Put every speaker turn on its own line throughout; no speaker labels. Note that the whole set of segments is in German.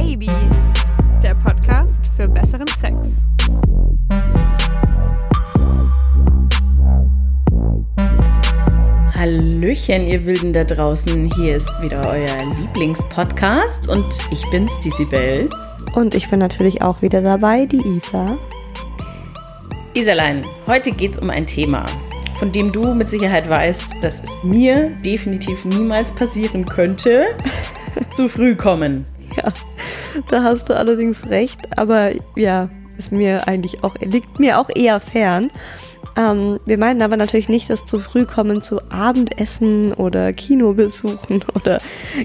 Baby, der Podcast für besseren Sex.
Hallöchen, ihr Wilden da draußen. Hier ist wieder euer Lieblingspodcast und ich bin's, die Sibel.
Und ich bin natürlich auch wieder dabei, die Isa.
Isalein, heute geht's um ein Thema, von dem du mit Sicherheit weißt, dass es mir definitiv niemals passieren könnte, zu früh kommen.
Ja, da hast du allerdings recht, aber ja, ist mir eigentlich auch, liegt mir auch eher fern. Ähm, wir meinen aber natürlich nicht das zu früh kommen zu Abendessen oder Kinobesuchen oder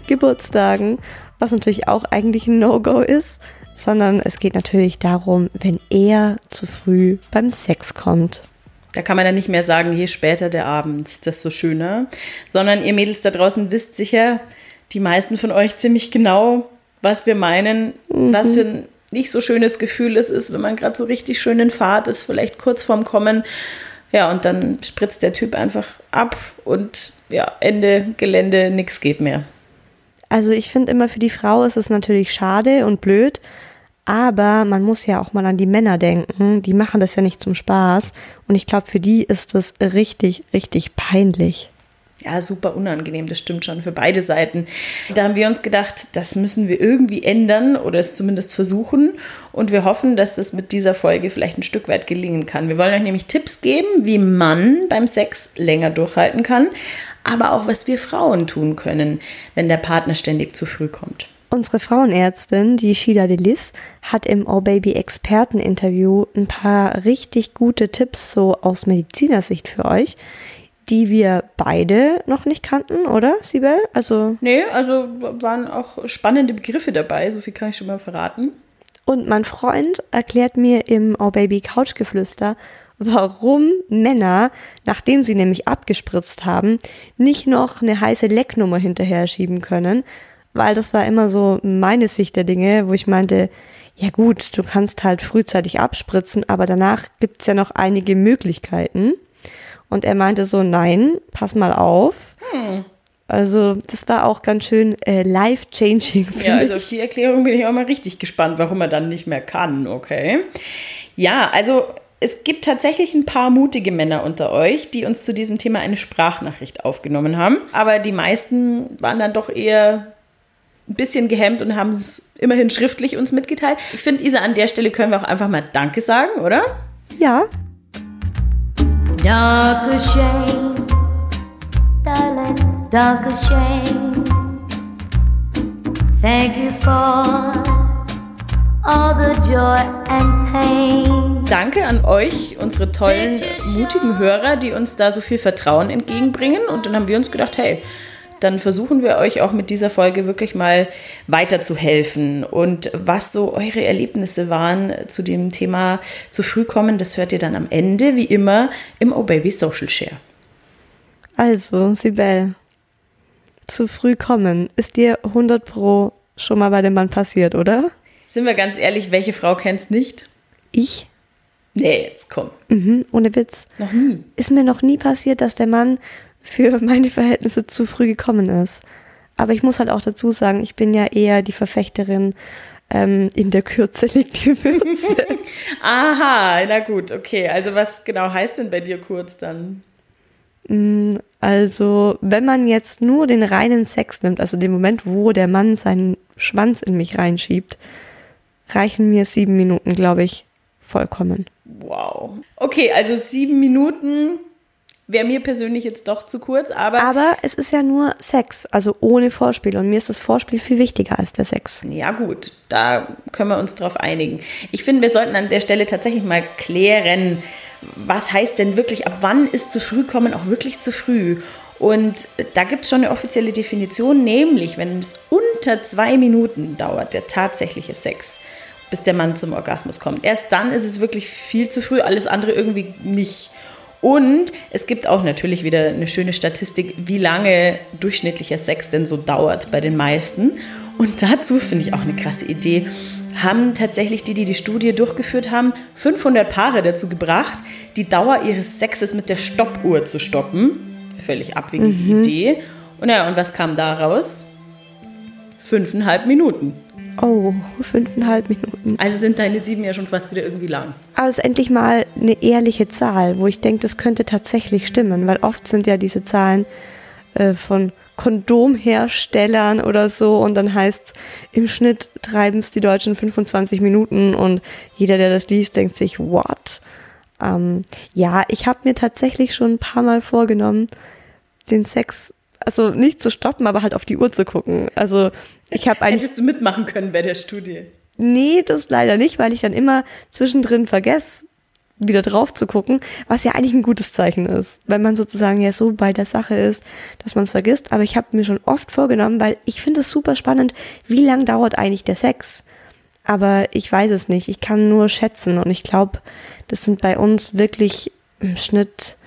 Geburtstagen, was natürlich auch eigentlich ein No-Go ist, sondern es geht natürlich darum, wenn er zu früh beim Sex kommt.
Da kann man dann nicht mehr sagen, je später der Abend, desto schöner, sondern ihr Mädels da draußen wisst sicher, die meisten von euch ziemlich genau, was wir meinen, mhm. was für ein nicht so schönes Gefühl es ist, wenn man gerade so richtig schön in Fahrt ist, vielleicht kurz vorm Kommen. Ja, und dann spritzt der Typ einfach ab und ja, Ende Gelände, nichts geht mehr.
Also ich finde immer für die Frau ist es natürlich schade und blöd, aber man muss ja auch mal an die Männer denken. Die machen das ja nicht zum Spaß. Und ich glaube, für die ist das richtig, richtig peinlich.
Ja, super unangenehm, das stimmt schon für beide Seiten. Da haben wir uns gedacht, das müssen wir irgendwie ändern oder es zumindest versuchen. Und wir hoffen, dass das mit dieser Folge vielleicht ein Stück weit gelingen kann. Wir wollen euch nämlich Tipps geben, wie man beim Sex länger durchhalten kann, aber auch was wir Frauen tun können, wenn der Partner ständig zu früh kommt.
Unsere Frauenärztin, die Shida Delis, hat im Oh Baby Experteninterview ein paar richtig gute Tipps so aus Medizinersicht für euch, die wir beide noch nicht kannten, oder, Sibel?
Also nee, also waren auch spannende Begriffe dabei, so viel kann ich schon mal verraten.
Und mein Freund erklärt mir im Oh Baby Couchgeflüster, warum Männer, nachdem sie nämlich abgespritzt haben, nicht noch eine heiße Lecknummer hinterher schieben können, weil das war immer so meine Sicht der Dinge, wo ich meinte, ja gut, du kannst halt frühzeitig abspritzen, aber danach gibt's ja noch einige Möglichkeiten. Und er meinte so, nein, pass mal auf. Hm. Also das war auch ganz schön äh, life-changing.
Ja, also auf die Erklärung bin ich auch mal richtig gespannt, warum er dann nicht mehr kann, okay? Ja, also es gibt tatsächlich ein paar mutige Männer unter euch, die uns zu diesem Thema eine Sprachnachricht aufgenommen haben. Aber die meisten waren dann doch eher ein bisschen gehemmt und haben es immerhin schriftlich uns mitgeteilt. Ich finde, Isa, an der Stelle können wir auch einfach mal Danke sagen, oder?
Ja. Dark shame, darling, dark shame.
Thank you for all the joy and pain. Danke an euch, unsere tollen, mutigen Hörer, die uns da so viel Vertrauen entgegenbringen. Und dann haben wir uns gedacht, hey, dann versuchen wir euch auch mit dieser Folge wirklich mal weiterzuhelfen. Und was so eure Erlebnisse waren zu dem Thema zu früh kommen, das hört ihr dann am Ende, wie immer, im Oh Baby Social Share.
Also, Sibel, zu früh kommen, ist dir 100 Pro schon mal bei dem Mann passiert, oder?
Sind wir ganz ehrlich, welche Frau kennst nicht?
Ich?
Nee, jetzt komm.
Mhm, ohne Witz.
Noch nie.
Ist mir noch nie passiert, dass der Mann für meine Verhältnisse zu früh gekommen ist. Aber ich muss halt auch dazu sagen, ich bin ja eher die Verfechterin, ähm, in der Kürze liegt die Würze.
Aha, na gut, okay. Also was genau heißt denn bei dir kurz dann?
Mm, also, wenn man jetzt nur den reinen Sex nimmt, also den Moment, wo der Mann seinen Schwanz in mich reinschiebt, reichen mir sieben Minuten, glaube ich, vollkommen.
Wow. Okay, also sieben Minuten Wäre mir persönlich jetzt doch zu kurz, aber.
Aber es ist ja nur Sex, also ohne Vorspiel. Und mir ist das Vorspiel viel wichtiger als der Sex.
Ja, gut, da können wir uns drauf einigen. Ich finde, wir sollten an der Stelle tatsächlich mal klären, was heißt denn wirklich, ab wann ist zu früh kommen auch wirklich zu früh? Und da gibt es schon eine offizielle Definition, nämlich wenn es unter zwei Minuten dauert, der tatsächliche Sex, bis der Mann zum Orgasmus kommt. Erst dann ist es wirklich viel zu früh, alles andere irgendwie nicht. Und es gibt auch natürlich wieder eine schöne Statistik, wie lange durchschnittlicher Sex denn so dauert bei den meisten. Und dazu finde ich auch eine krasse Idee haben tatsächlich die, die die Studie durchgeführt haben, 500 Paare dazu gebracht, die Dauer ihres Sexes mit der Stoppuhr zu stoppen. Völlig abwegige mhm. Idee. Und ja, und was kam daraus? Fünfeinhalb Minuten.
Oh, fünfeinhalb Minuten.
Also sind deine sieben ja schon fast wieder irgendwie lang.
Aber es ist endlich mal eine ehrliche Zahl, wo ich denke, das könnte tatsächlich stimmen, weil oft sind ja diese Zahlen äh, von Kondomherstellern oder so und dann heißt es, im Schnitt treiben es die Deutschen 25 Minuten und jeder, der das liest, denkt sich, what? Ähm, ja, ich habe mir tatsächlich schon ein paar Mal vorgenommen, den Sex, also nicht zu stoppen, aber halt auf die Uhr zu gucken. Also ich habe eigentlich.
Hättest du mitmachen können bei der Studie?
Nee, das leider nicht, weil ich dann immer zwischendrin vergesse, wieder drauf zu gucken, was ja eigentlich ein gutes Zeichen ist, wenn man sozusagen ja so bei der Sache ist, dass man es vergisst. Aber ich habe mir schon oft vorgenommen, weil ich finde es super spannend, wie lang dauert eigentlich der Sex. Aber ich weiß es nicht. Ich kann nur schätzen und ich glaube, das sind bei uns wirklich im Schnitt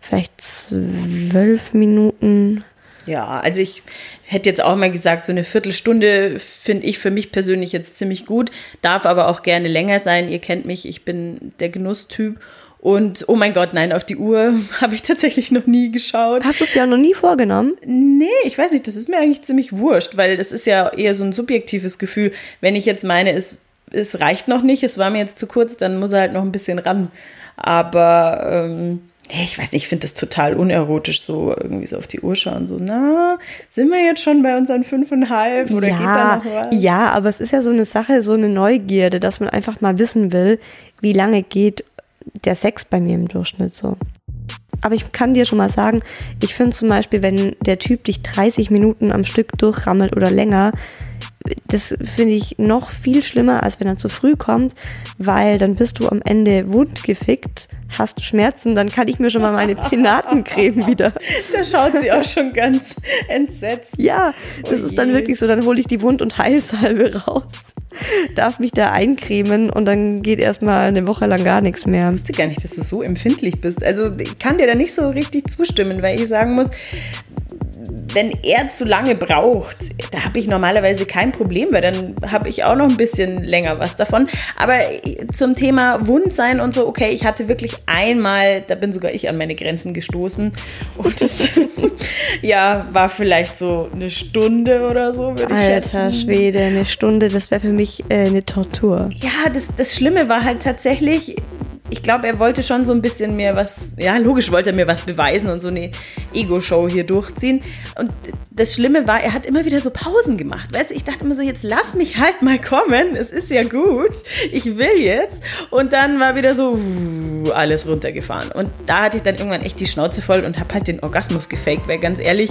vielleicht zwölf Minuten.
Ja, also ich hätte jetzt auch mal gesagt, so eine Viertelstunde finde ich für mich persönlich jetzt ziemlich gut, darf aber auch gerne länger sein. Ihr kennt mich, ich bin der Genusstyp. Und oh mein Gott, nein, auf die Uhr habe ich tatsächlich noch nie geschaut.
Hast du es dir auch noch nie vorgenommen?
Nee, ich weiß nicht, das ist mir eigentlich ziemlich wurscht, weil das ist ja eher so ein subjektives Gefühl. Wenn ich jetzt meine, es, es reicht noch nicht, es war mir jetzt zu kurz, dann muss er halt noch ein bisschen ran. Aber ähm, ich weiß nicht, ich finde das total unerotisch, so irgendwie so auf die Uhr schauen, so, na, sind wir jetzt schon bei unseren fünfeinhalb oder
ja,
geht da noch was?
Ja, aber es ist ja so eine Sache, so eine Neugierde, dass man einfach mal wissen will, wie lange geht der Sex bei mir im Durchschnitt so. Aber ich kann dir schon mal sagen, ich finde zum Beispiel, wenn der Typ dich 30 Minuten am Stück durchrammelt oder länger, das finde ich noch viel schlimmer, als wenn er zu früh kommt, weil dann bist du am Ende wundgefickt, hast Schmerzen, dann kann ich mir schon mal meine Pinatencreme wieder.
Da schaut sie auch schon ganz entsetzt.
Ja, das oh ist dann wirklich so, dann hole ich die Wund- und Heilsalbe raus, darf mich da eincremen und dann geht erstmal eine Woche lang gar nichts mehr.
Ich wusste gar nicht, dass du so empfindlich bist. Also ich kann dir da nicht so richtig zustimmen, weil ich sagen muss, wenn er zu lange braucht, da habe ich normalerweise kein Problem, weil dann habe ich auch noch ein bisschen länger was davon. Aber zum Thema Wundsein und so, okay, ich hatte wirklich einmal, da bin sogar ich an meine Grenzen gestoßen. Und das, ja, war vielleicht so eine Stunde oder so, würde ich
Alter
schätzen.
Schwede, eine Stunde, das wäre für mich äh, eine Tortur.
Ja, das, das Schlimme war halt tatsächlich, ich glaube, er wollte schon so ein bisschen mir was, ja, logisch wollte er mir was beweisen und so eine Ego-Show hier durchziehen. Und das Schlimme war, er hat immer wieder so Pausen gemacht. Weißt du, ich dachte immer so, jetzt lass mich halt mal kommen. Es ist ja gut. Ich will jetzt. Und dann war wieder so alles runtergefahren. Und da hatte ich dann irgendwann echt die Schnauze voll und habe halt den Orgasmus gefaked, weil ganz ehrlich,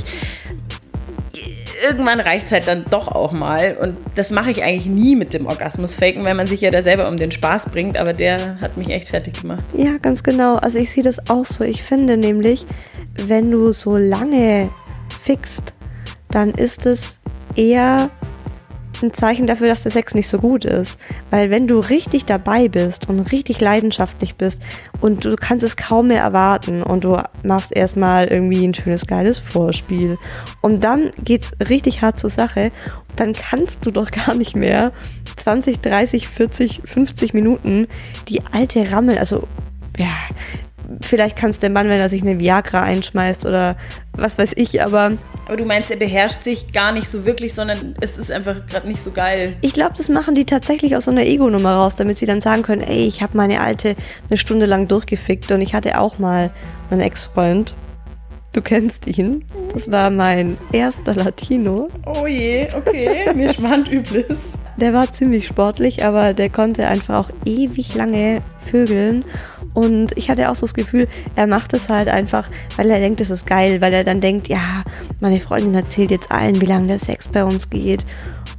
irgendwann reicht es halt dann doch auch mal. Und das mache ich eigentlich nie mit dem Orgasmus faken, weil man sich ja da selber um den Spaß bringt. Aber der hat mich echt fertig gemacht.
Ja, ganz genau. Also ich sehe das auch so. Ich finde nämlich, wenn du so lange fixt, dann ist es eher ein Zeichen dafür, dass der Sex nicht so gut ist. Weil wenn du richtig dabei bist und richtig leidenschaftlich bist und du kannst es kaum mehr erwarten und du machst erstmal irgendwie ein schönes, geiles Vorspiel und dann geht's richtig hart zur Sache, dann kannst du doch gar nicht mehr 20, 30, 40, 50 Minuten die alte Rammel, also ja, vielleicht kann es der Mann, wenn er sich eine Viagra einschmeißt oder was weiß ich, aber.
Aber du meinst, er beherrscht sich gar nicht so wirklich, sondern es ist einfach gerade nicht so geil.
Ich glaube, das machen die tatsächlich aus so einer Ego-Nummer raus, damit sie dann sagen können, ey, ich habe meine alte eine Stunde lang durchgefickt und ich hatte auch mal einen Ex-Freund. Du kennst ihn. Das war mein erster Latino.
Oh je, okay, mir schwand Übles.
Der war ziemlich sportlich, aber der konnte einfach auch ewig lange vögeln. Und ich hatte auch so das Gefühl, er macht es halt einfach, weil er denkt, es ist geil, weil er dann denkt, ja, meine Freundin erzählt jetzt allen, wie lange der Sex bei uns geht.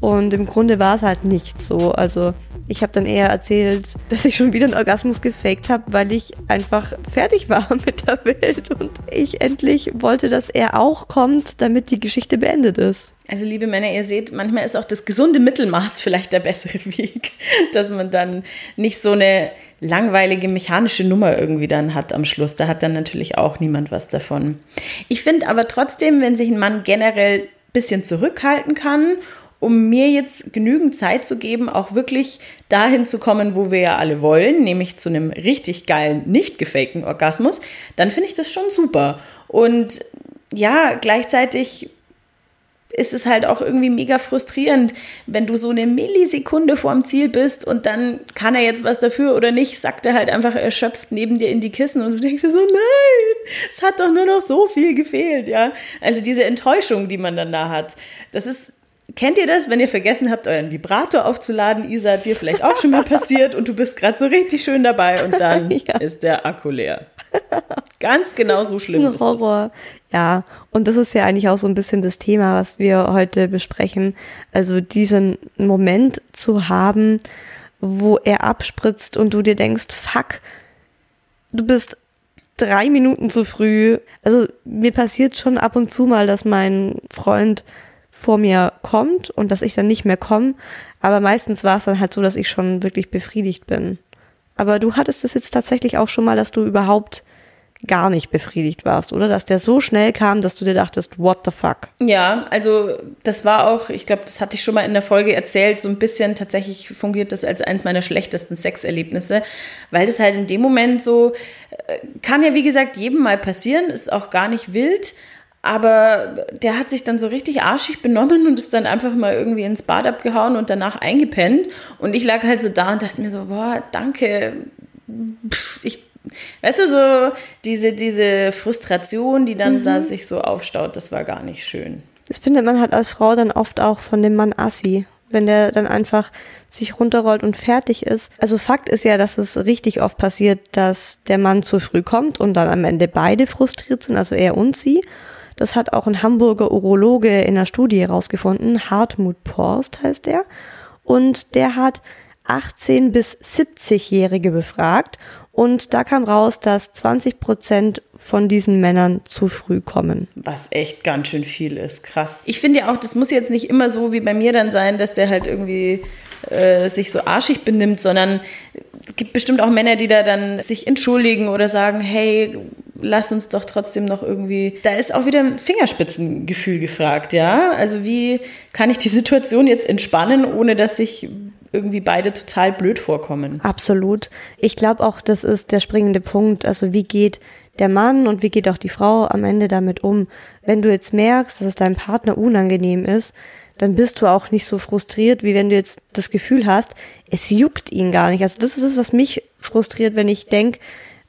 Und im Grunde war es halt nicht so. Also ich habe dann eher erzählt, dass ich schon wieder einen Orgasmus gefaked habe, weil ich einfach fertig war mit der Welt und ich endlich wollte, dass er auch kommt, damit die Geschichte beendet ist.
Also liebe Männer, ihr seht, manchmal ist auch das gesunde Mittelmaß vielleicht der bessere Weg, dass man dann nicht so eine langweilige mechanische Nummer irgendwie dann hat am Schluss. Da hat dann natürlich auch niemand was davon. Ich finde aber trotzdem, wenn sich ein Mann generell ein bisschen zurückhalten kann um mir jetzt genügend Zeit zu geben, auch wirklich dahin zu kommen, wo wir ja alle wollen, nämlich zu einem richtig geilen, nicht gefakten Orgasmus, dann finde ich das schon super. Und ja, gleichzeitig ist es halt auch irgendwie mega frustrierend, wenn du so eine Millisekunde vorm Ziel bist und dann kann er jetzt was dafür oder nicht, sagt er halt einfach erschöpft neben dir in die Kissen und du denkst dir so, nein, es hat doch nur noch so viel gefehlt, ja. Also diese Enttäuschung, die man dann da hat, das ist Kennt ihr das, wenn ihr vergessen habt, euren Vibrator aufzuladen? Isa, dir vielleicht auch schon mal passiert und du bist gerade so richtig schön dabei und dann ja. ist der Akku leer. Ganz genau so schlimm ist
Horror. Das. Ja, und das ist ja eigentlich auch so ein bisschen das Thema, was wir heute besprechen. Also diesen Moment zu haben, wo er abspritzt und du dir denkst, fuck, du bist drei Minuten zu früh. Also mir passiert schon ab und zu mal, dass mein Freund vor mir kommt und dass ich dann nicht mehr komme. Aber meistens war es dann halt so, dass ich schon wirklich befriedigt bin. Aber du hattest es jetzt tatsächlich auch schon mal, dass du überhaupt gar nicht befriedigt warst, oder? Dass der so schnell kam, dass du dir dachtest, what the fuck?
Ja, also das war auch, ich glaube, das hatte ich schon mal in der Folge erzählt, so ein bisschen tatsächlich fungiert das als eines meiner schlechtesten Sexerlebnisse, weil das halt in dem Moment so, äh, kann ja wie gesagt jedem mal passieren, ist auch gar nicht wild, aber der hat sich dann so richtig arschig benommen und ist dann einfach mal irgendwie ins Bad abgehauen und danach eingepennt. Und ich lag halt so da und dachte mir so, boah, danke. Pff, ich, weißt du, so diese, diese Frustration, die dann mhm. da sich so aufstaut, das war gar nicht schön.
Das findet man halt als Frau dann oft auch von dem Mann Assi wenn der dann einfach sich runterrollt und fertig ist. Also Fakt ist ja, dass es richtig oft passiert, dass der Mann zu früh kommt und dann am Ende beide frustriert sind, also er und sie. Das hat auch ein Hamburger Urologe in einer Studie herausgefunden. Hartmut Porst heißt der. Und der hat 18 bis 70-Jährige befragt. Und da kam raus, dass 20 Prozent von diesen Männern zu früh kommen.
Was echt ganz schön viel ist. Krass. Ich finde ja auch, das muss jetzt nicht immer so wie bei mir dann sein, dass der halt irgendwie äh, sich so arschig benimmt, sondern gibt bestimmt auch Männer, die da dann sich entschuldigen oder sagen, hey, lass uns doch trotzdem noch irgendwie. Da ist auch wieder ein Fingerspitzengefühl gefragt, ja. Also wie kann ich die Situation jetzt entspannen, ohne dass sich irgendwie beide total blöd vorkommen?
Absolut. Ich glaube auch, das ist der springende Punkt. Also wie geht der Mann und wie geht auch die Frau am Ende damit um? Wenn du jetzt merkst, dass es deinem Partner unangenehm ist, dann bist du auch nicht so frustriert, wie wenn du jetzt das Gefühl hast, es juckt ihn gar nicht. Also das ist es, was mich frustriert, wenn ich denke,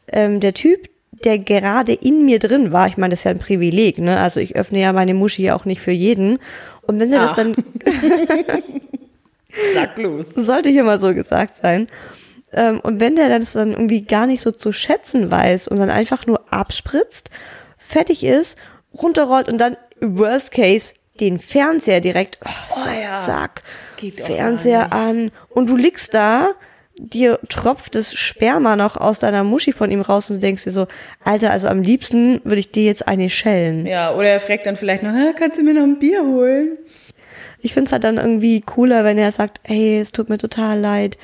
ähm, der Typ, der gerade in mir drin war, ich meine, das ist ja ein Privileg, ne? Also ich öffne ja meine Muschi ja auch nicht für jeden. Und wenn er das dann.
Sag bloß.
Sollte hier mal so gesagt sein. Ähm, und wenn der das dann irgendwie gar nicht so zu schätzen weiß und dann einfach nur abspritzt, fertig ist, runterrollt und dann Worst Case den Fernseher direkt, oh, so, oh ja. zack, Fernseher an und du liegst da dir tropft das Sperma noch aus deiner Muschi von ihm raus und du denkst dir so, Alter, also am liebsten würde ich dir jetzt eine schellen.
Ja, oder er fragt dann vielleicht noch, kannst du mir noch ein Bier holen?
Ich finde es halt dann irgendwie cooler, wenn er sagt, hey, es tut mir total leid.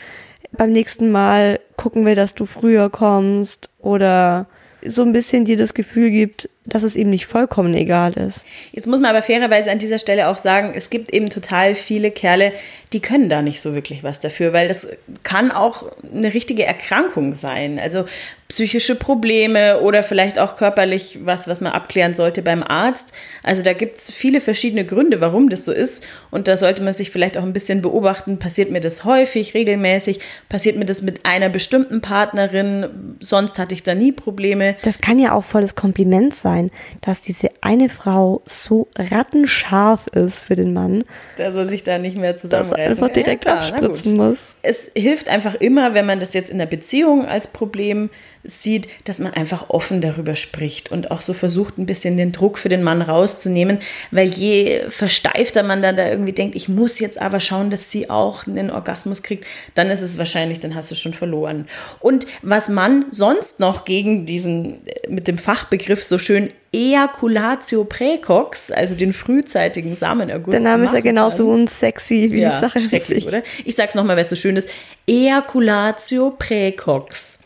Beim nächsten Mal gucken wir, dass du früher kommst oder so ein bisschen dir das Gefühl gibt, dass es ihm nicht vollkommen egal ist.
Jetzt muss man aber fairerweise an dieser Stelle auch sagen, es gibt eben total viele Kerle, die können da nicht so wirklich was dafür, weil das kann auch eine richtige Erkrankung sein. Also psychische Probleme oder vielleicht auch körperlich was, was man abklären sollte beim Arzt. Also da gibt es viele verschiedene Gründe, warum das so ist. Und da sollte man sich vielleicht auch ein bisschen beobachten, passiert mir das häufig, regelmäßig, passiert mir das mit einer bestimmten Partnerin, sonst hatte ich da nie Probleme.
Das kann ja auch volles Kompliment sein dass diese eine Frau so rattenscharf ist für den Mann.
Dass er sich da nicht mehr zusammenreißen
einfach direkt ja, abspritzen muss.
Es hilft einfach immer, wenn man das jetzt in der Beziehung als Problem sieht, dass man einfach offen darüber spricht und auch so versucht, ein bisschen den Druck für den Mann rauszunehmen, weil je versteifter man dann da irgendwie denkt, ich muss jetzt aber schauen, dass sie auch einen Orgasmus kriegt, dann ist es wahrscheinlich, dann hast du schon verloren. Und was man sonst noch gegen diesen, mit dem Fachbegriff so schön Ejaculatio precox, also den frühzeitigen Samenerguss.
Der Name ist ja genauso unsexy wie
ja,
die Sache.
Schrecklich, oder? Ich sag's nochmal, weil es so schön ist. Ejaculatio precox.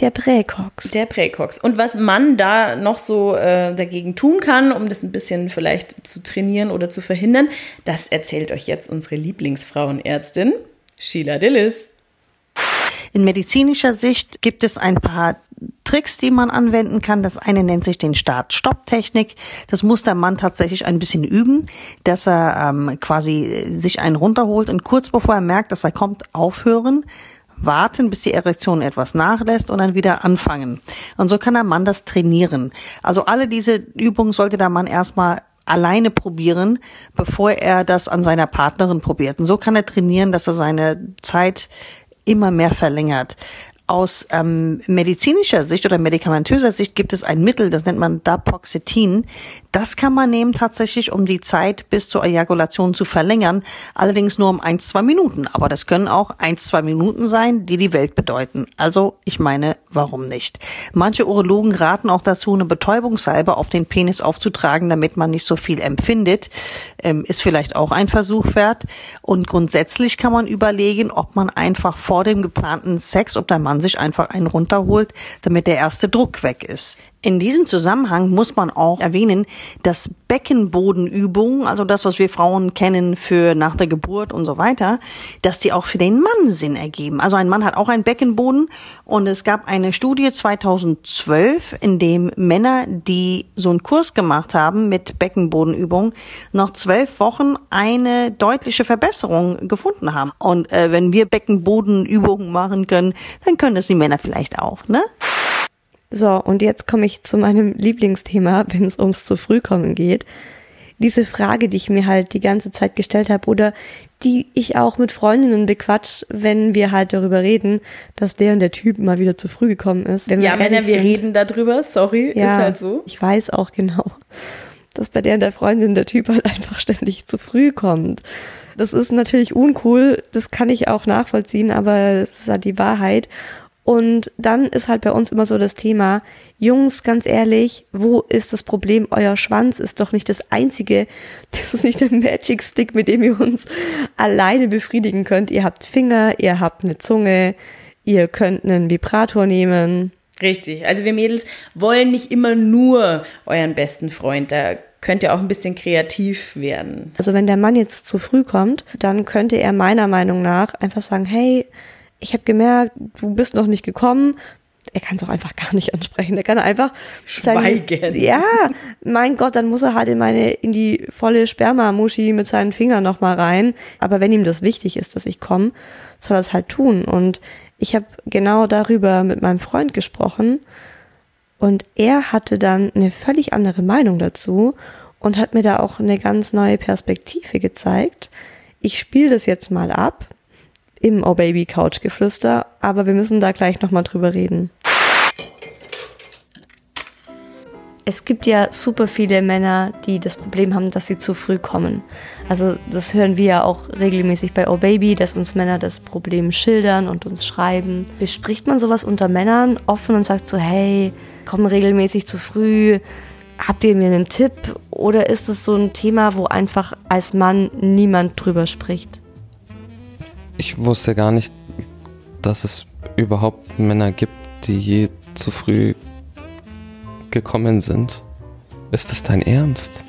Der Präcox.
Der Präcox. Und was man da noch so äh, dagegen tun kann, um das ein bisschen vielleicht zu trainieren oder zu verhindern, das erzählt euch jetzt unsere Lieblingsfrauenärztin, Sheila Dillis.
In medizinischer Sicht gibt es ein paar Tricks, die man anwenden kann. Das eine nennt sich den Start-Stopp-Technik. Das muss der Mann tatsächlich ein bisschen üben, dass er ähm, quasi sich einen runterholt und kurz bevor er merkt, dass er kommt, aufhören warten, bis die Erektion etwas nachlässt und dann wieder anfangen. Und so kann der Mann das trainieren. Also alle diese Übungen sollte der Mann erstmal alleine probieren, bevor er das an seiner Partnerin probiert. Und so kann er trainieren, dass er seine Zeit immer mehr verlängert aus ähm, medizinischer Sicht oder medikamentöser Sicht gibt es ein Mittel, das nennt man Dapoxetin. Das kann man nehmen tatsächlich, um die Zeit bis zur Ejakulation zu verlängern, allerdings nur um ein, zwei Minuten. Aber das können auch ein, zwei Minuten sein, die die Welt bedeuten. Also ich meine, warum nicht? Manche Urologen raten auch dazu, eine Betäubungssalbe auf den Penis aufzutragen, damit man nicht so viel empfindet. Ähm, ist vielleicht auch ein Versuch wert. Und grundsätzlich kann man überlegen, ob man einfach vor dem geplanten Sex, ob der Mann sich einfach einen runterholt, damit der erste Druck weg ist. In diesem Zusammenhang muss man auch erwähnen, dass Beckenbodenübungen, also das, was wir Frauen kennen für nach der Geburt und so weiter, dass die auch für den Mann Sinn ergeben. Also ein Mann hat auch einen Beckenboden und es gab eine Studie 2012, in dem Männer, die so einen Kurs gemacht haben mit Beckenbodenübungen, nach zwölf Wochen eine deutliche Verbesserung gefunden haben. Und äh, wenn wir Beckenbodenübungen machen können, dann können das die Männer vielleicht auch, ne?
So, und jetzt komme ich zu meinem Lieblingsthema, wenn es ums zu früh kommen geht. Diese Frage, die ich mir halt die ganze Zeit gestellt habe oder die ich auch mit Freundinnen bequatsch, wenn wir halt darüber reden, dass der und der Typ mal wieder zu früh gekommen ist.
Wenn ja, Männer, wir reden darüber, sorry, ja, ist halt so.
Ich weiß auch genau, dass bei der und der Freundin der Typ halt einfach ständig zu früh kommt. Das ist natürlich uncool, das kann ich auch nachvollziehen, aber es ist halt die Wahrheit. Und dann ist halt bei uns immer so das Thema, Jungs, ganz ehrlich, wo ist das Problem? Euer Schwanz ist doch nicht das einzige, das ist nicht der Magic Stick, mit dem ihr uns alleine befriedigen könnt. Ihr habt Finger, ihr habt eine Zunge, ihr könnt einen Vibrator nehmen.
Richtig, also wir Mädels wollen nicht immer nur euren besten Freund, da könnt ihr auch ein bisschen kreativ werden.
Also wenn der Mann jetzt zu früh kommt, dann könnte er meiner Meinung nach einfach sagen, hey, ich habe gemerkt, du bist noch nicht gekommen. Er kann es auch einfach gar nicht ansprechen. Er kann einfach
schweigen.
Seine, ja, mein Gott, dann muss er halt in meine in die volle Spermamuschi mit seinen Fingern noch mal rein. Aber wenn ihm das wichtig ist, dass ich komme, soll er es halt tun. Und ich habe genau darüber mit meinem Freund gesprochen und er hatte dann eine völlig andere Meinung dazu und hat mir da auch eine ganz neue Perspektive gezeigt. Ich spiele das jetzt mal ab im Oh Baby Couch Geflüster, aber wir müssen da gleich nochmal drüber reden. Es gibt ja super viele Männer, die das Problem haben, dass sie zu früh kommen. Also das hören wir ja auch regelmäßig bei Oh Baby, dass uns Männer das Problem schildern und uns schreiben. Bespricht man sowas unter Männern offen und sagt so, hey, kommen regelmäßig zu früh, habt ihr mir einen Tipp? Oder ist es so ein Thema, wo einfach als Mann niemand drüber spricht?
Ich wusste gar nicht, dass es überhaupt Männer gibt, die je zu früh gekommen sind. Ist das dein Ernst?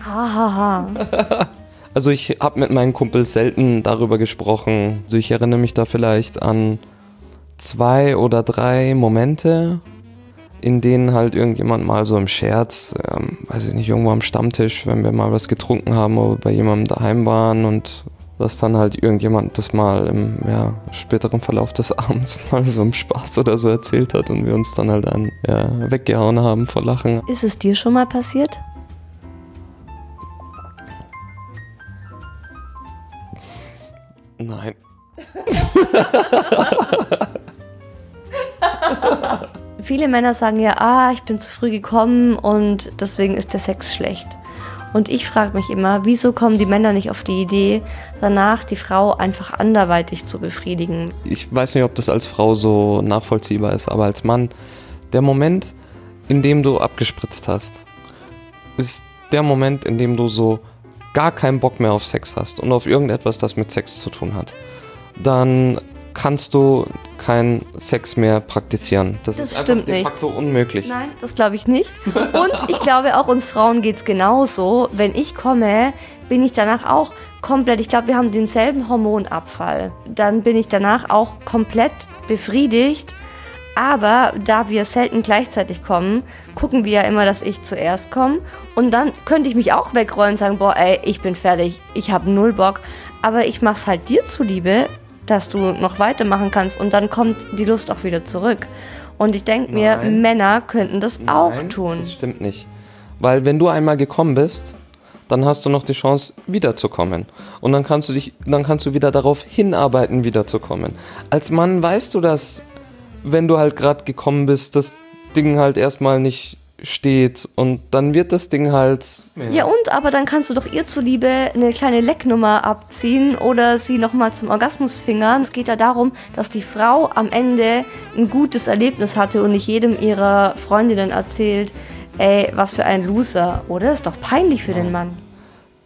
Hahaha.
also ich habe mit meinen Kumpels selten darüber gesprochen. Also ich erinnere mich da vielleicht an zwei oder drei Momente, in denen halt irgendjemand mal so im Scherz, ähm, weiß ich nicht, irgendwo am Stammtisch, wenn wir mal was getrunken haben oder bei jemandem daheim waren und dass dann halt irgendjemand das mal im ja, späteren Verlauf des Abends mal so im Spaß oder so erzählt hat und wir uns dann halt dann ja, weggehauen haben vor Lachen.
Ist es dir schon mal passiert?
Nein.
Viele Männer sagen ja, ah, ich bin zu früh gekommen und deswegen ist der Sex schlecht. Und ich frage mich immer, wieso kommen die Männer nicht auf die Idee, danach die Frau einfach anderweitig zu befriedigen?
Ich weiß nicht, ob das als Frau so nachvollziehbar ist, aber als Mann, der Moment, in dem du abgespritzt hast, ist der Moment, in dem du so gar keinen Bock mehr auf Sex hast und auf irgendetwas, das mit Sex zu tun hat. Dann kannst du keinen Sex mehr praktizieren. Das,
das
ist
stimmt
de facto nicht. unmöglich.
Nein, das glaube ich nicht. Und ich glaube auch uns Frauen geht es genauso. Wenn ich komme, bin ich danach auch komplett, ich glaube, wir haben denselben Hormonabfall. Dann bin ich danach auch komplett befriedigt. Aber da wir selten gleichzeitig kommen, gucken wir ja immer, dass ich zuerst komme. Und dann könnte ich mich auch wegrollen und sagen, boah, ey, ich bin fertig, ich habe null Bock. Aber ich mach's halt dir zuliebe, dass du noch weitermachen kannst und dann kommt die Lust auch wieder zurück. Und ich denke mir. Männer könnten das auch
Nein,
tun.
Das stimmt nicht. Weil wenn du einmal gekommen bist, dann hast du noch die Chance, wiederzukommen. Und dann kannst du dich, dann kannst du wieder darauf hinarbeiten, wiederzukommen. Als Mann weißt du das, wenn du halt gerade gekommen bist, das Ding halt erstmal nicht steht und dann wird das Ding halt.
Ja und, aber dann kannst du doch ihr zuliebe eine kleine Lecknummer abziehen oder sie nochmal zum Orgasmus fingern. Es geht ja darum, dass die Frau am Ende ein gutes Erlebnis hatte und nicht jedem ihrer Freundinnen erzählt, ey, was für ein Loser, oder? Ist doch peinlich für den Mann.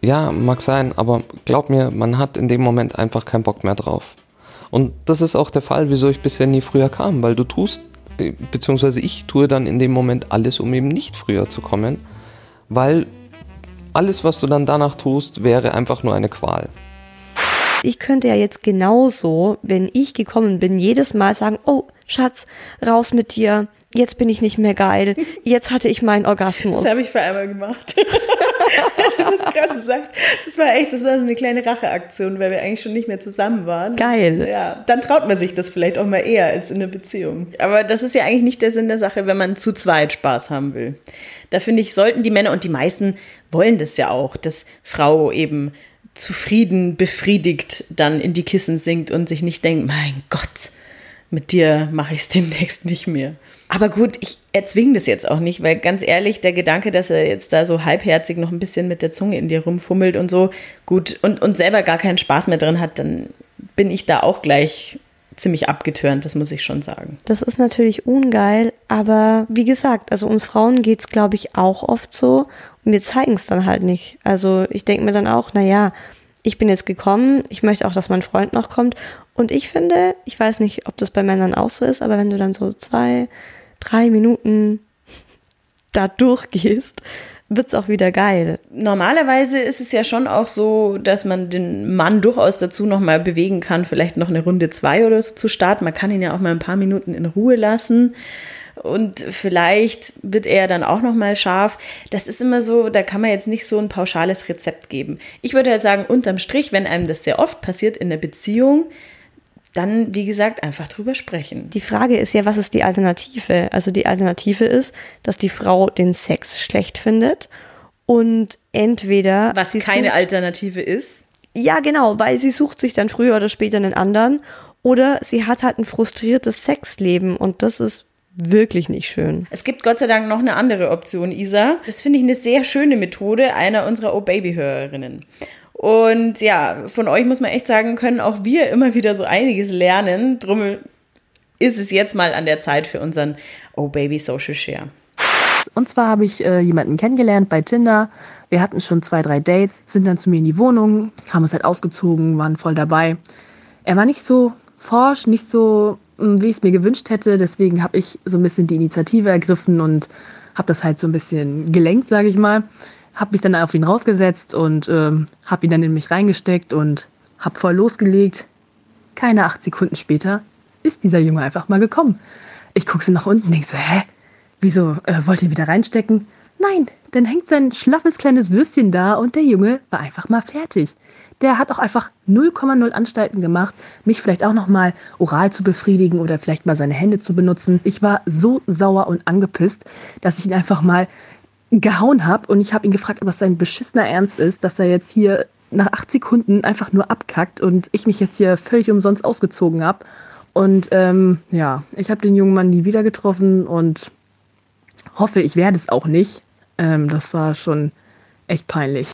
Ja, mag sein, aber glaub mir, man hat in dem Moment einfach keinen Bock mehr drauf. Und das ist auch der Fall, wieso ich bisher nie früher kam, weil du tust, beziehungsweise ich tue dann in dem Moment alles, um eben nicht früher zu kommen, weil alles, was du dann danach tust, wäre einfach nur eine Qual.
Ich könnte ja jetzt genauso, wenn ich gekommen bin, jedes Mal sagen, oh, Schatz, raus mit dir. Jetzt bin ich nicht mehr geil. Jetzt hatte ich meinen Orgasmus.
Das habe ich für einmal gemacht. du hast gerade gesagt, das war echt, das war so eine kleine Racheaktion, weil wir eigentlich schon nicht mehr zusammen waren.
Geil.
Ja, dann traut man sich das vielleicht auch mal eher als in einer Beziehung. Aber das ist ja eigentlich nicht der Sinn der Sache, wenn man zu zweit Spaß haben will. Da finde ich, sollten die Männer und die meisten wollen das ja auch, dass Frau eben zufrieden, befriedigt dann in die Kissen sinkt und sich nicht denkt, mein Gott, mit dir mache ich es demnächst nicht mehr. Aber gut, ich erzwinge das jetzt auch nicht, weil ganz ehrlich, der Gedanke, dass er jetzt da so halbherzig noch ein bisschen mit der Zunge in dir rumfummelt und so, gut, und, und selber gar keinen Spaß mehr drin hat, dann bin ich da auch gleich ziemlich abgetörnt, das muss ich schon sagen.
Das ist natürlich ungeil, aber wie gesagt, also uns Frauen geht's glaube ich, auch oft so und wir zeigen es dann halt nicht. Also ich denke mir dann auch, naja, ich bin jetzt gekommen, ich möchte auch, dass mein Freund noch kommt. Und ich finde, ich weiß nicht, ob das bei Männern auch so ist, aber wenn du dann so zwei, drei Minuten da durchgehst, wird's auch wieder geil.
Normalerweise ist es ja schon auch so, dass man den Mann durchaus dazu noch mal bewegen kann, vielleicht noch eine Runde zwei oder so zu starten. Man kann ihn ja auch mal ein paar Minuten in Ruhe lassen. Und vielleicht wird er dann auch noch mal scharf. Das ist immer so, da kann man jetzt nicht so ein pauschales Rezept geben. Ich würde halt sagen, unterm Strich, wenn einem das sehr oft passiert in der Beziehung, dann, wie gesagt, einfach drüber sprechen.
Die Frage ist ja, was ist die Alternative? Also die Alternative ist, dass die Frau den Sex schlecht findet und entweder
Was
sie
keine Alternative ist.
Ja, genau, weil sie sucht sich dann früher oder später einen anderen oder sie hat halt ein frustriertes Sexleben und das ist wirklich nicht schön.
Es gibt Gott sei Dank noch eine andere Option, Isa. Das finde ich eine sehr schöne Methode einer unserer Oh-Baby-Hörerinnen. Und ja, von euch muss man echt sagen, können auch wir immer wieder so einiges lernen. Drum ist es jetzt mal an der Zeit für unseren Oh-Baby Social Share.
Und zwar habe ich äh, jemanden kennengelernt bei Tinder. Wir hatten schon zwei, drei Dates, sind dann zu mir in die Wohnung, haben uns halt ausgezogen, waren voll dabei. Er war nicht so forsch, nicht so, mh, wie ich es mir gewünscht hätte. Deswegen habe ich so ein bisschen die Initiative ergriffen und habe das halt so ein bisschen gelenkt, sage ich mal. Habe mich dann auf ihn raufgesetzt und ähm, habe ihn dann in mich reingesteckt und habe voll losgelegt. Keine acht Sekunden später ist dieser Junge einfach mal gekommen. Ich gucke so nach unten denke so, hä? Wieso äh, wollt ihr wieder reinstecken? Nein, dann hängt sein schlaffes kleines Würstchen da und der Junge war einfach mal fertig. Der hat auch einfach 0,0 Anstalten gemacht, mich vielleicht auch noch mal oral zu befriedigen oder vielleicht mal seine Hände zu benutzen. Ich war so sauer und angepisst, dass ich ihn einfach mal gehauen habe und ich habe ihn gefragt, ob das sein beschissener Ernst ist, dass er jetzt hier nach acht Sekunden einfach nur abkackt und ich mich jetzt hier völlig umsonst ausgezogen habe. Und ähm, ja, ich habe den jungen Mann nie wieder getroffen und hoffe, ich werde es auch nicht. Ähm, das war schon echt peinlich.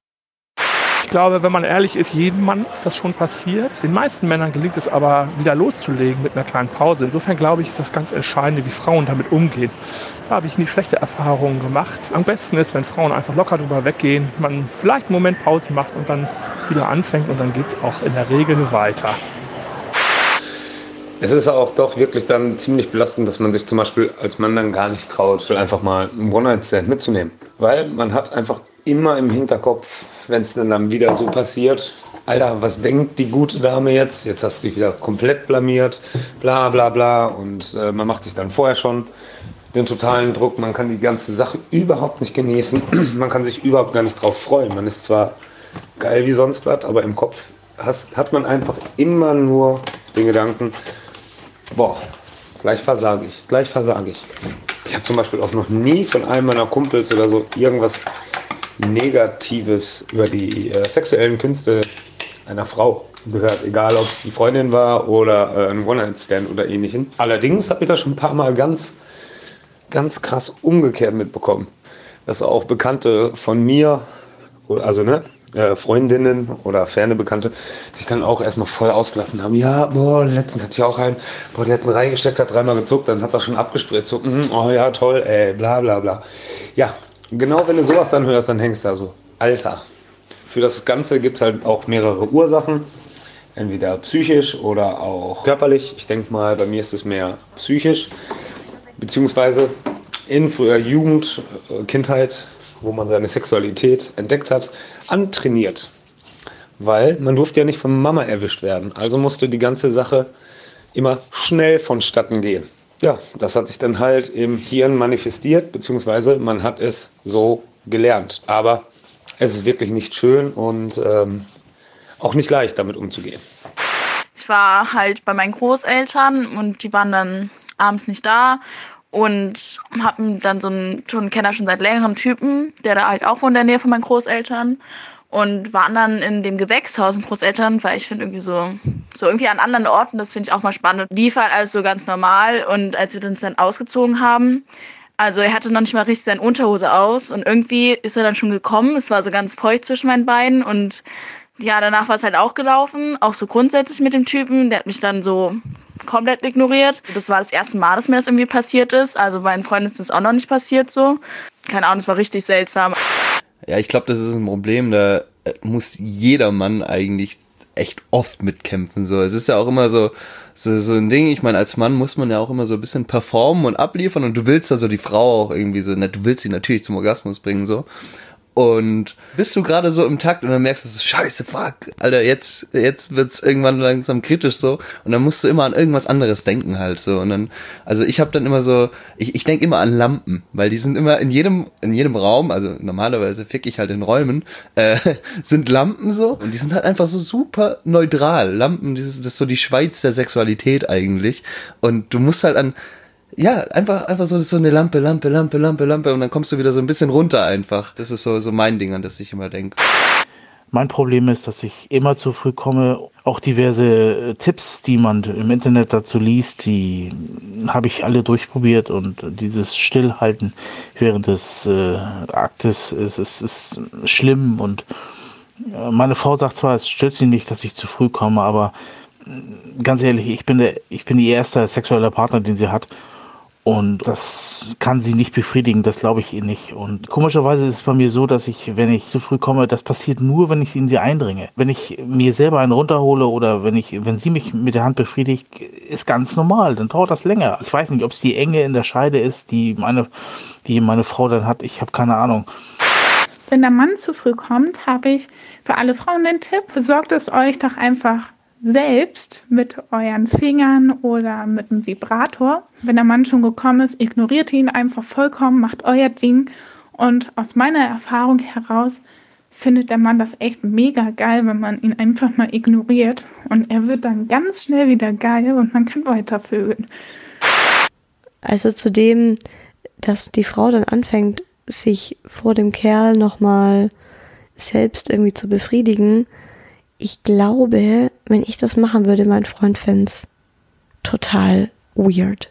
Ich glaube, wenn man ehrlich ist, jedem Mann ist das schon passiert. Den meisten Männern gelingt es aber, wieder loszulegen mit einer kleinen Pause. Insofern glaube ich, ist das ganz Entscheidende, wie Frauen damit umgehen. Da habe ich nie schlechte Erfahrungen gemacht. Am besten ist, wenn Frauen einfach locker drüber weggehen, man vielleicht einen Moment Pause macht und dann wieder anfängt und dann geht es auch in der Regel weiter.
Es ist auch doch wirklich dann ziemlich belastend, dass man sich zum Beispiel als Mann dann gar nicht traut, einfach mal einen One-Night-Stand mitzunehmen. Weil man hat einfach immer im Hinterkopf, wenn es dann, wieder so passiert, Alter, was denkt die gute Dame jetzt? Jetzt hast du dich wieder komplett blamiert, bla bla bla. Und äh, man macht sich dann vorher schon den totalen Druck. Man kann die ganze Sache überhaupt nicht genießen. man kann sich überhaupt gar nicht drauf freuen. Man ist zwar geil wie sonst was, aber im Kopf has, hat man einfach immer nur den Gedanken, boah, gleich versage ich, gleich versage ich. Ich habe zum Beispiel auch noch nie von einem meiner Kumpels oder so irgendwas Negatives über die äh, sexuellen Künste einer Frau gehört, egal ob es die Freundin war oder äh, ein One-Night-Stand oder ähnlichen. Allerdings habe ich das schon ein paar Mal ganz, ganz krass umgekehrt mitbekommen, dass auch Bekannte von mir, also ne, äh, Freundinnen oder ferne Bekannte sich dann auch erstmal voll ausgelassen haben. Ja, boah, letztens hatte ich auch einen, boah, der hat einen reingesteckt, hat dreimal gezuckt, dann hat er schon abgespritzt. So, mm, oh ja, toll, ey, bla bla bla. Ja, genau wenn du sowas dann hörst, dann hängst du da so, Alter. Für das Ganze gibt es halt auch mehrere Ursachen. Entweder psychisch oder auch körperlich. Ich denke mal, bei mir ist es mehr psychisch. Beziehungsweise in früher Jugend, äh, Kindheit wo man seine Sexualität entdeckt hat, antrainiert. Weil man durfte ja nicht von Mama erwischt werden. Also musste die ganze Sache immer schnell vonstatten gehen. Ja, das hat sich dann halt im Hirn manifestiert, beziehungsweise man hat es so gelernt. Aber es ist wirklich nicht schön und ähm, auch nicht leicht, damit umzugehen.
Ich war halt bei meinen Großeltern und die waren dann abends nicht da und habe dann so einen schon Kenner schon seit längerem Typen, der da halt auch wohnt in der Nähe von meinen Großeltern und waren dann in dem Gewächshaus mit Großeltern, weil ich finde irgendwie so, so irgendwie an anderen Orten, das finde ich auch mal spannend. Lief halt alles so ganz normal und als wir uns dann ausgezogen haben, also er hatte noch nicht mal richtig seine Unterhose aus und irgendwie ist er dann schon gekommen. Es war so ganz feucht zwischen meinen Beinen und ja, danach war es halt auch gelaufen, auch so grundsätzlich mit dem Typen. Der hat mich dann so komplett ignoriert. Das war das erste Mal, dass mir das irgendwie passiert ist. Also meinen Freunden ist das auch noch nicht passiert so. Keine Ahnung, es war richtig seltsam.
Ja, ich glaube, das ist ein Problem, da muss jeder Mann eigentlich echt oft mitkämpfen. So, es ist ja auch immer so, so, so ein Ding. Ich meine, als Mann muss man ja auch immer so ein bisschen performen und abliefern und du willst also die Frau auch irgendwie so, na, du willst sie natürlich zum Orgasmus bringen, so und bist du gerade so im Takt und dann merkst du so, scheiße, fuck, Alter, jetzt, jetzt wird's irgendwann langsam kritisch so. Und dann musst du immer an irgendwas anderes denken halt so. Und dann, also ich habe dann immer so, ich, ich denke immer an Lampen, weil die sind immer in jedem, in jedem Raum, also normalerweise fick ich halt in Räumen, äh, sind Lampen so. Und die sind halt einfach so super neutral. Lampen, das ist, das ist so die Schweiz der Sexualität eigentlich. Und du musst halt an, ja, einfach, einfach so, so eine Lampe, Lampe, Lampe, Lampe, Lampe und dann kommst du wieder so ein bisschen runter einfach. Das ist so, so mein Ding, an das ich immer denke.
Mein Problem ist, dass ich immer zu früh komme. Auch diverse äh, Tipps, die man im Internet dazu liest, die habe ich alle durchprobiert und dieses Stillhalten während des äh, Aktes ist, ist, ist schlimm und äh, meine Frau sagt zwar, es stört sie nicht, dass ich zu früh komme, aber äh, ganz ehrlich, ich bin der, ich bin die erste sexuelle Partner, den sie hat und das kann sie nicht befriedigen, das glaube ich ihr nicht. Und komischerweise ist es bei mir so, dass ich, wenn ich zu früh komme, das passiert nur, wenn ich in sie eindringe. Wenn ich mir selber einen runterhole oder wenn ich, wenn sie mich mit der Hand befriedigt, ist ganz normal. Dann dauert das länger. Ich weiß nicht, ob es die Enge in der Scheide ist, die meine, die meine Frau dann hat. Ich habe keine Ahnung.
Wenn der Mann zu früh kommt, habe ich für alle Frauen den Tipp, besorgt es euch doch einfach selbst mit euren Fingern oder mit einem Vibrator. Wenn der Mann schon gekommen ist, ignoriert ihn einfach vollkommen, macht euer Ding. Und aus meiner Erfahrung heraus findet der Mann das echt mega geil, wenn man ihn einfach mal ignoriert. Und er wird dann ganz schnell wieder geil und man kann weiter vögeln.
Also zu dem, dass die Frau dann anfängt, sich vor dem Kerl nochmal selbst irgendwie zu befriedigen, ich glaube, wenn ich das machen würde, mein Freund fände es total weird.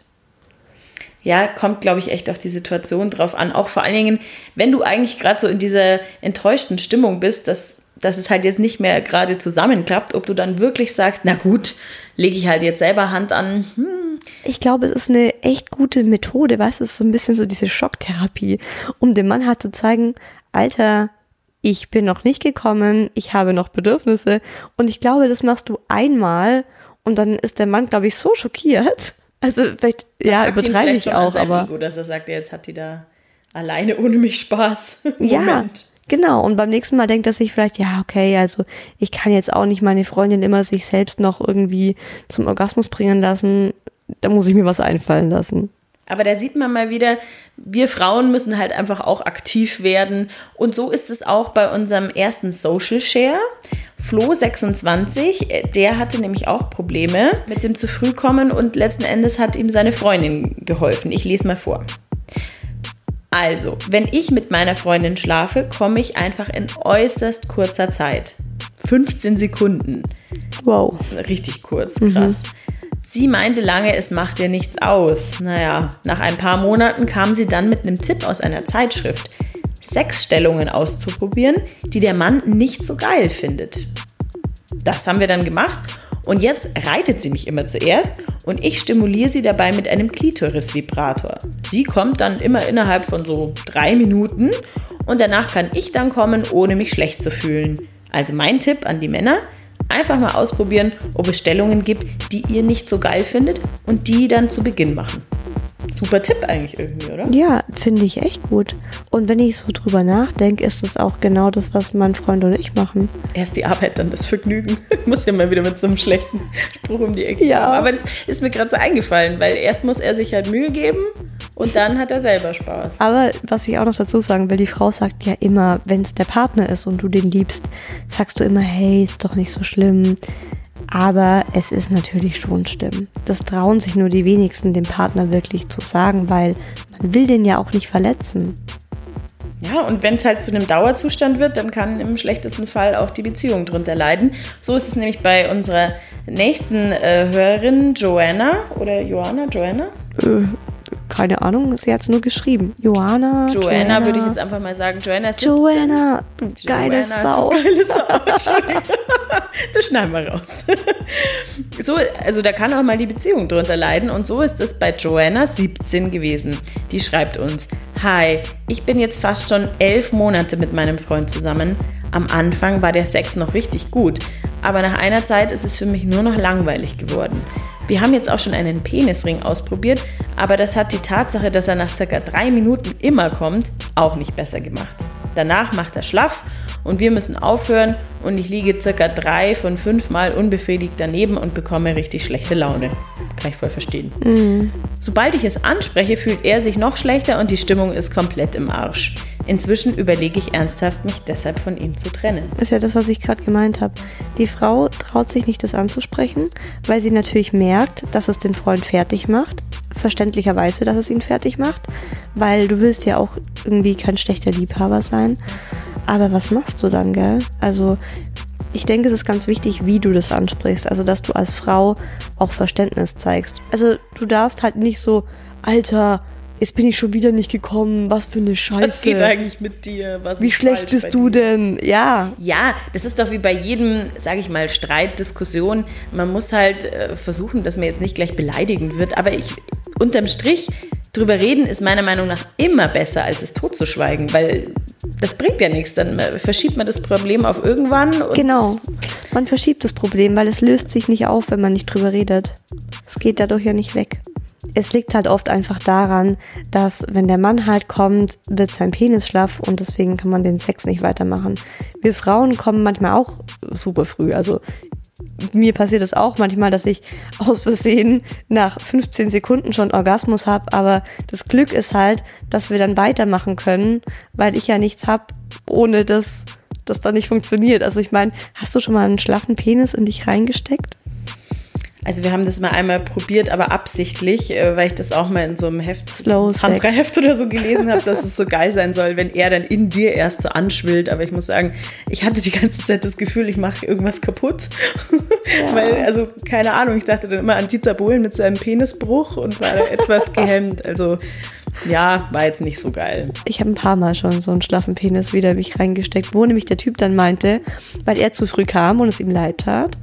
Ja, kommt, glaube ich, echt auf die Situation drauf an. Auch vor allen Dingen, wenn du eigentlich gerade so in dieser enttäuschten Stimmung bist, dass, dass es halt jetzt nicht mehr gerade zusammenklappt, ob du dann wirklich sagst, na gut, lege ich halt jetzt selber Hand an. Hm.
Ich glaube, es ist eine echt gute Methode, weißt du, es ist so ein bisschen so diese Schocktherapie, um dem Mann halt zu zeigen, Alter, ich bin noch nicht gekommen, ich habe noch Bedürfnisse. Und ich glaube, das machst du einmal und dann ist der Mann, glaube ich, so schockiert. Also vielleicht, Man ja, übertreibe ich auch, aber.
Ego, dass er sagt, jetzt hat die da alleine ohne mich Spaß.
ja, Genau, und beim nächsten Mal denkt er sich vielleicht, ja, okay, also ich kann jetzt auch nicht meine Freundin immer sich selbst noch irgendwie zum Orgasmus bringen lassen. Da muss ich mir was einfallen lassen.
Aber da sieht man mal wieder, wir Frauen müssen halt einfach auch aktiv werden. Und so ist es auch bei unserem ersten Social Share. Flo26, äh, der hatte nämlich auch Probleme mit dem zu früh kommen und letzten Endes hat ihm seine Freundin geholfen. Ich lese mal vor. Also, wenn ich mit meiner Freundin schlafe, komme ich einfach in äußerst kurzer Zeit. 15 Sekunden.
Wow.
Richtig kurz, krass. Mhm. Sie meinte lange, es macht ihr nichts aus. Naja, nach ein paar Monaten kam sie dann mit einem Tipp aus einer Zeitschrift, Sexstellungen auszuprobieren, die der Mann nicht so geil findet. Das haben wir dann gemacht und jetzt reitet sie mich immer zuerst und ich stimuliere sie dabei mit einem Klitoris-Vibrator. Sie kommt dann immer innerhalb von so drei Minuten und danach kann ich dann kommen, ohne mich schlecht zu fühlen. Also mein Tipp an die Männer, einfach mal ausprobieren, ob es Stellungen gibt, die ihr nicht so geil findet und die dann zu Beginn machen. Super Tipp eigentlich irgendwie, oder?
Ja, finde ich echt gut. Und wenn ich so drüber nachdenke, ist es auch genau das, was mein Freund und ich machen.
Erst die Arbeit, dann das Vergnügen. Ich muss ja mal wieder mit so einem schlechten Spruch um die Ecke
ja.
kommen. Aber das ist mir gerade so eingefallen, weil erst muss er sich halt Mühe geben und dann hat er selber Spaß.
Aber was ich auch noch dazu sagen will, die Frau sagt ja immer, wenn es der Partner ist und du den liebst, sagst du immer, hey, ist doch nicht so schlimm aber es ist natürlich schon schlimm. Das trauen sich nur die wenigsten, dem Partner wirklich zu sagen, weil man will den ja auch nicht verletzen.
Ja, und wenn es halt zu einem Dauerzustand wird, dann kann im schlechtesten Fall auch die Beziehung drunter leiden. So ist es nämlich bei unserer nächsten äh, Hörerin, Joanna oder Joanna, Joanna?
Äh, keine Ahnung, sie hat es nur geschrieben. Joanna.
Joanna, Joanna würde ich jetzt einfach mal sagen. Joanna
17. Joanna, geile Joanna, Sau.
Geile Sau. das schneiden wir raus. so, also da kann auch mal die Beziehung drunter leiden. Und so ist es bei Joanna 17 gewesen. Die schreibt uns: Hi, ich bin jetzt fast schon elf Monate mit meinem Freund zusammen. Am Anfang war der Sex noch richtig gut, aber nach einer Zeit ist es für mich nur noch langweilig geworden. Wir haben jetzt auch schon einen Penisring ausprobiert, aber das hat die Tatsache, dass er nach circa drei Minuten immer kommt, auch nicht besser gemacht. Danach macht er schlaff und wir müssen aufhören und ich liege circa drei von fünf Mal unbefriedigt daneben und bekomme richtig schlechte Laune. Kann ich voll verstehen. Mhm. Sobald ich es anspreche, fühlt er sich noch schlechter und die Stimmung ist komplett im Arsch. Inzwischen überlege ich ernsthaft, mich deshalb von ihm zu trennen.
Das ist ja das, was ich gerade gemeint habe. Die Frau traut sich nicht, das anzusprechen, weil sie natürlich merkt, dass es den Freund fertig macht. Verständlicherweise, dass es ihn fertig macht, weil du willst ja auch irgendwie kein schlechter Liebhaber sein. Aber was machst du dann, gell? Also ich denke, es ist ganz wichtig, wie du das ansprichst. Also, dass du als Frau auch Verständnis zeigst. Also, du darfst halt nicht so, Alter, jetzt bin ich schon wieder nicht gekommen, was für eine Scheiße. Was
geht eigentlich mit dir? Was
wie schlecht bist du denn? Ja.
Ja, das ist doch wie bei jedem, sage ich mal, Streit, Diskussion. Man muss halt äh, versuchen, dass man jetzt nicht gleich beleidigend wird. Aber ich, unterm Strich, drüber reden ist meiner Meinung nach immer besser, als es totzuschweigen, weil das bringt ja nichts. Dann äh, verschiebt man das Problem auf irgendwann.
genau. Man verschiebt das Problem, weil es löst sich nicht auf, wenn man nicht drüber redet. Es geht dadurch ja nicht weg es liegt halt oft einfach daran, dass wenn der Mann halt kommt, wird sein Penis schlaff und deswegen kann man den Sex nicht weitermachen. Wir Frauen kommen manchmal auch super früh. Also mir passiert es auch manchmal, dass ich aus Versehen nach 15 Sekunden schon Orgasmus habe, aber das Glück ist halt, dass wir dann weitermachen können, weil ich ja nichts habe, ohne dass das dann nicht funktioniert. Also ich meine, hast du schon mal einen schlaffen Penis in dich reingesteckt?
Also wir haben das mal einmal probiert, aber absichtlich, äh, weil ich das auch mal in so einem Heft, Slow Tantra-Heft oder so gelesen habe, dass es so geil sein soll, wenn er dann in dir erst so anschwillt. Aber ich muss sagen, ich hatte die ganze Zeit das Gefühl, ich mache irgendwas kaputt. Ja. weil, also keine Ahnung, ich dachte dann immer an Dieter Bohlen mit seinem Penisbruch und war etwas gehemmt. Also ja, war jetzt nicht so geil.
Ich habe ein paar Mal schon so einen schlaffen Penis wieder mich reingesteckt, wo nämlich der Typ dann meinte, weil er zu früh kam und es ihm leid tat,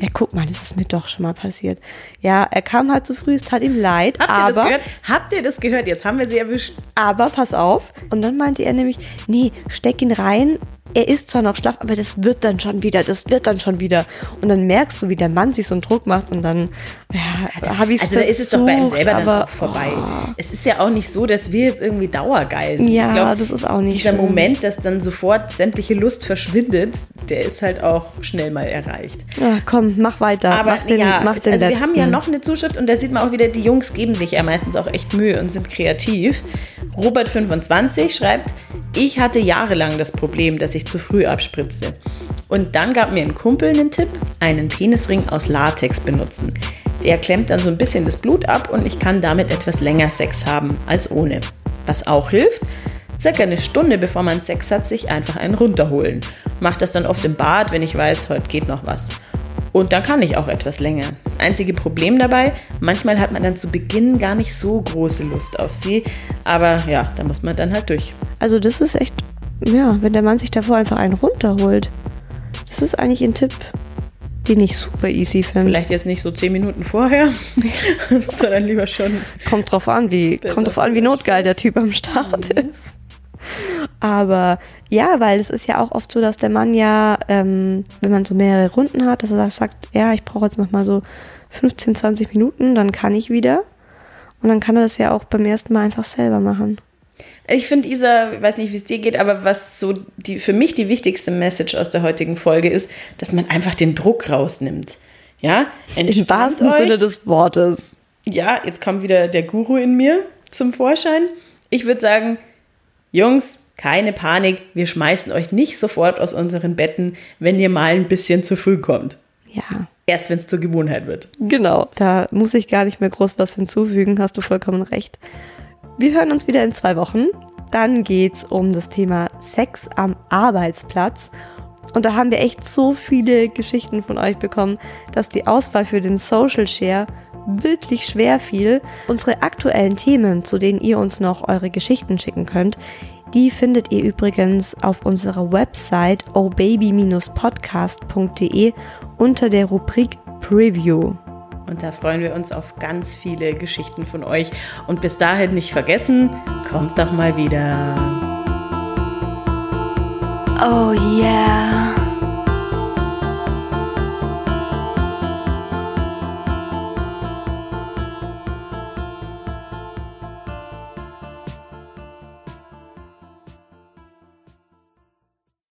Ja, guck mal, das ist mir doch schon mal passiert. Ja, er kam halt zu früh, es tat ihm leid.
Habt
aber,
ihr das gehört? Habt ihr das gehört? Jetzt haben wir sie erwischt.
Aber pass auf. Und dann meinte er nämlich, nee, steck ihn rein. Er ist zwar noch schlaff, aber das wird dann schon wieder, das wird dann schon wieder. Und dann merkst du, wie der Mann sich so einen Druck macht und dann ja, habe ich es
Also da ist es doch bei ihm selber dann
aber,
auch vorbei. Es ist ja auch nicht so, dass wir jetzt irgendwie dauergeil sind.
Ja,
ich glaub,
das ist auch nicht
Dieser
schön.
Moment, dass dann sofort sämtliche Lust verschwindet, der ist halt auch schnell mal erreicht.
Ja, komm, mach weiter.
Aber
mach den,
ja,
mach den
also wir
letzten.
haben ja noch eine Zuschrift und da sieht man auch wieder, die Jungs geben sich ja meistens auch echt Mühe und sind kreativ. Robert25 schreibt, ich hatte jahrelang das Problem, dass ich zu früh abspritzte. Und dann gab mir ein Kumpel einen Tipp, einen Penisring aus Latex benutzen. Der klemmt dann so ein bisschen das Blut ab und ich kann damit etwas länger Sex haben als ohne. Was auch hilft, circa eine Stunde bevor man Sex hat, sich einfach einen runterholen. Mach das dann oft im Bad, wenn ich weiß, heute geht noch was. Und dann kann ich auch etwas länger. Das einzige Problem dabei, manchmal hat man dann zu Beginn gar nicht so große Lust auf sie, aber ja, da muss man dann halt durch.
Also das ist echt, ja, wenn der Mann sich davor einfach einen runterholt. Das ist eigentlich ein Tipp, den ich super easy finde.
Vielleicht jetzt nicht so zehn Minuten vorher, sondern lieber schon.
Kommt drauf an, wie, kommt drauf an, wie notgeil der Typ am Start ist. Aber ja, weil es ist ja auch oft so, dass der Mann ja, ähm, wenn man so mehrere Runden hat, dass er sagt, ja, ich brauche jetzt noch mal so 15, 20 Minuten, dann kann ich wieder. Und dann kann er das ja auch beim ersten Mal einfach selber machen.
Ich finde, Isa, ich weiß nicht, wie es dir geht, aber was so die, für mich die wichtigste Message aus der heutigen Folge ist, dass man einfach den Druck rausnimmt. Ja,
Im
Entspannt
wahrsten
euch.
Sinne des Wortes.
Ja, jetzt kommt wieder der Guru in mir zum Vorschein. Ich würde sagen, Jungs, keine Panik, wir schmeißen euch nicht sofort aus unseren Betten, wenn ihr mal ein bisschen zu früh kommt.
Ja.
Erst wenn es zur Gewohnheit wird.
Genau. Da muss ich gar nicht mehr groß was hinzufügen, hast du vollkommen recht. Wir hören uns wieder in zwei Wochen. Dann geht's um das Thema Sex am Arbeitsplatz. Und da haben wir echt so viele Geschichten von euch bekommen, dass die Auswahl für den Social Share wirklich schwer fiel. Unsere aktuellen Themen, zu denen ihr uns noch eure Geschichten schicken könnt, die findet ihr übrigens auf unserer Website obaby-podcast.de unter der Rubrik Preview.
Und da freuen wir uns auf ganz viele Geschichten von euch. Und bis dahin nicht vergessen, kommt doch mal wieder.
Oh yeah.